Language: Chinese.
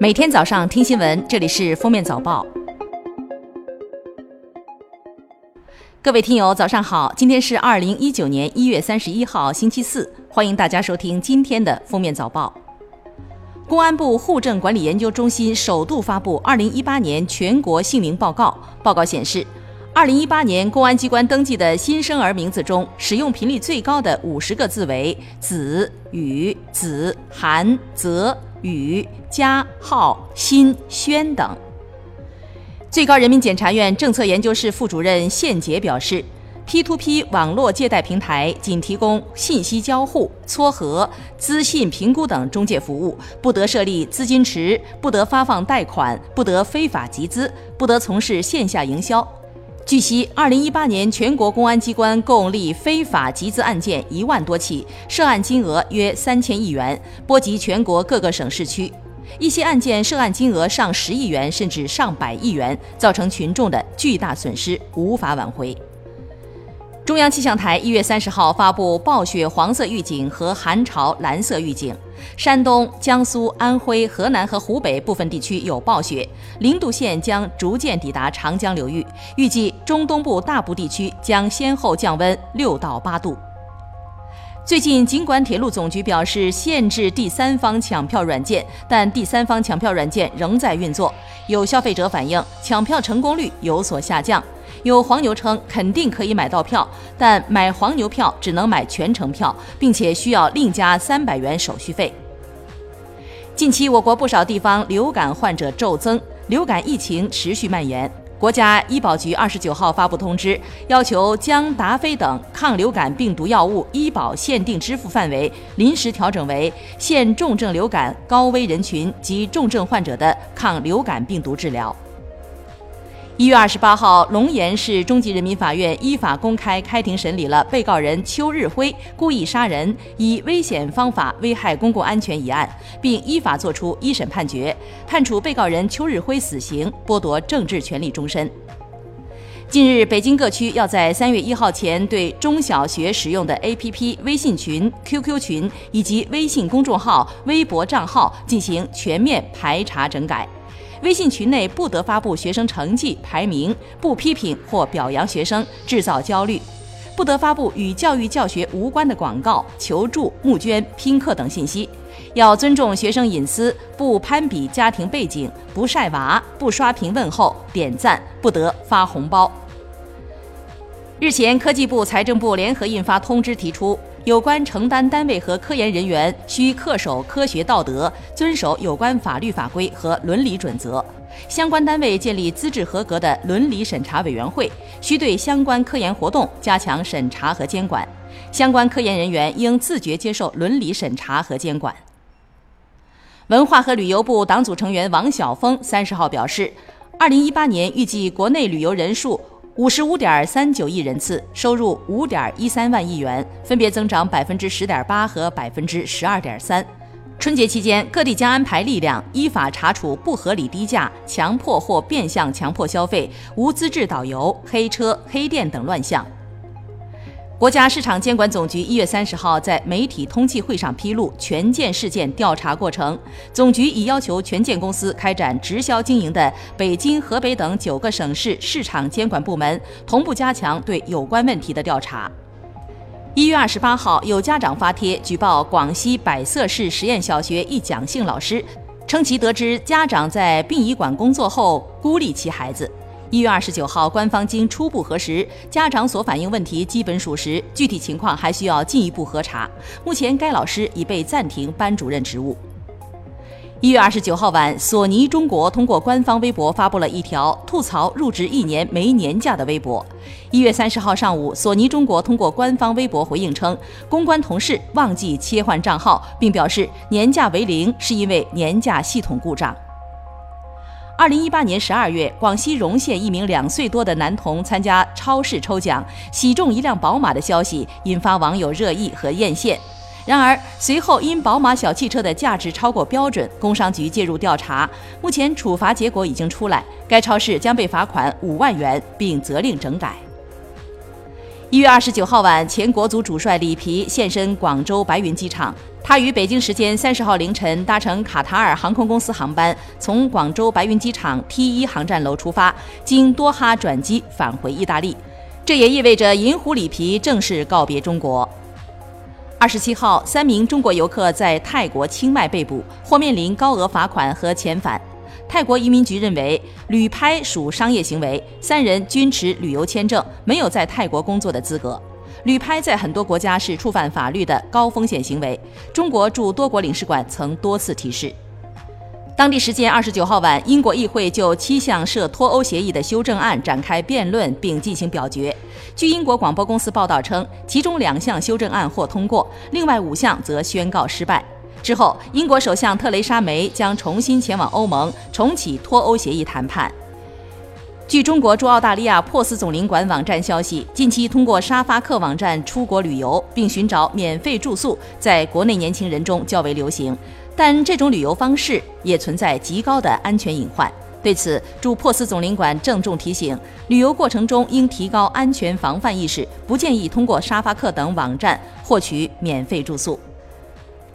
每天早上听新闻，这里是封面早报。各位听友，早上好！今天是二零一九年一月三十一号，星期四，欢迎大家收听今天的封面早报。公安部户政管理研究中心首度发布二零一八年全国姓名报告，报告显示。二零一八年公安机关登记的新生儿名字中，使用频率最高的五十个字为子、宇、子、韩、泽、宇、嘉、浩、新、轩等。最高人民检察院政策研究室副主任宪杰表示，P2P 网络借贷平台仅提供信息交互、撮合、资信评估等中介服务，不得设立资金池，不得发放贷款，不得非法集资，不得从事线下营销。据悉，二零一八年全国公安机关共立非法集资案件一万多起，涉案金额约三千亿元，波及全国各个省市区。一些案件涉案金额上十亿元，甚至上百亿元，造成群众的巨大损失，无法挽回。中央气象台一月三十号发布暴雪黄色预警和寒潮蓝色预警。山东、江苏、安徽、河南和湖北部分地区有暴雪，零度线将逐渐抵达长江流域。预计中东部大部地区将先后降温六到八度。最近，尽管铁路总局表示限制第三方抢票软件，但第三方抢票软件仍在运作。有消费者反映，抢票成功率有所下降。有黄牛称肯定可以买到票，但买黄牛票只能买全程票，并且需要另加三百元手续费。近期，我国不少地方流感患者骤增，流感疫情持续蔓延。国家医保局二十九号发布通知，要求将达菲等抗流感病毒药物医保限定支付范围临时调整为限重症流感高危人群及重症患者的抗流感病毒治疗。一月二十八号，龙岩市中级人民法院依法公开开庭审理了被告人邱日辉故意杀人、以危险方法危害公共安全一案，并依法作出一审判决，判处被告人邱日辉死刑，剥夺政治权利终身。近日，北京各区要在三月一号前对中小学使用的 APP、微信群、QQ 群以及微信公众号、微博账号进行全面排查整改。微信群内不得发布学生成绩排名，不批评或表扬学生，制造焦虑；不得发布与教育教学无关的广告、求助、募捐、拼课等信息。要尊重学生隐私，不攀比家庭背景，不晒娃，不刷屏问候、点赞，不得发红包。日前，科技部、财政部联合印发通知，提出。有关承担单位和科研人员需恪守科学道德，遵守有关法律法规和伦理准则。相关单位建立资质合格的伦理审查委员会，需对相关科研活动加强审查和监管。相关科研人员应自觉接受伦理审查和监管。文化和旅游部党组成员王晓峰三十号表示，二零一八年预计国内旅游人数。五十五点三九亿人次，收入五点一三万亿元，分别增长百分之十点八和百分之十二点三。春节期间，各地将安排力量，依法查处不合理低价、强迫或变相强迫消费、无资质导游、黑车、黑店等乱象。国家市场监管总局一月三十号在媒体通气会上披露权健事件调查过程。总局已要求权健公司开展直销经营的北京、河北等九个省市市场监管部门同步加强对有关问题的调查。一月二十八号，有家长发帖举报广西百色市实验小学一蒋姓老师，称其得知家长在殡仪馆工作后孤立其孩子。一月二十九号，官方经初步核实，家长所反映问题基本属实，具体情况还需要进一步核查。目前，该老师已被暂停班主任职务。一月二十九号晚，索尼中国通过官方微博发布了一条吐槽入职一年没年假的微博。一月三十号上午，索尼中国通过官方微博回应称，公关同事忘记切换账号，并表示年假为零是因为年假系统故障。二零一八年十二月，广西容县一名两岁多的男童参加超市抽奖，喜中一辆宝马的消息引发网友热议和艳羡。然而，随后因宝马小汽车的价值超过标准，工商局介入调查，目前处罚结果已经出来，该超市将被罚款五万元，并责令整改。一月二十九号晚，前国足主帅里皮现身广州白云机场。他于北京时间三十号凌晨搭乘卡塔尔航空公司航班，从广州白云机场 T 一航站楼出发，经多哈转机返回意大利。这也意味着银狐里皮正式告别中国。二十七号，三名中国游客在泰国清迈被捕，或面临高额罚款和遣返。泰国移民局认为，旅拍属商业行为，三人均持旅游签证，没有在泰国工作的资格。旅拍在很多国家是触犯法律的高风险行为。中国驻多国领事馆曾多次提示。当地时间二十九号晚，英国议会就七项涉脱欧协议的修正案展开辩论并进行表决。据英国广播公司报道称，其中两项修正案获通过，另外五项则宣告失败。之后，英国首相特蕾莎梅将重新前往欧盟，重启脱欧协议谈判。据中国驻澳大利亚珀斯总领馆网站消息，近期通过沙发客网站出国旅游并寻找免费住宿，在国内年轻人中较为流行，但这种旅游方式也存在极高的安全隐患。对此，驻珀斯总领馆郑重提醒：旅游过程中应提高安全防范意识，不建议通过沙发客等网站获取免费住宿。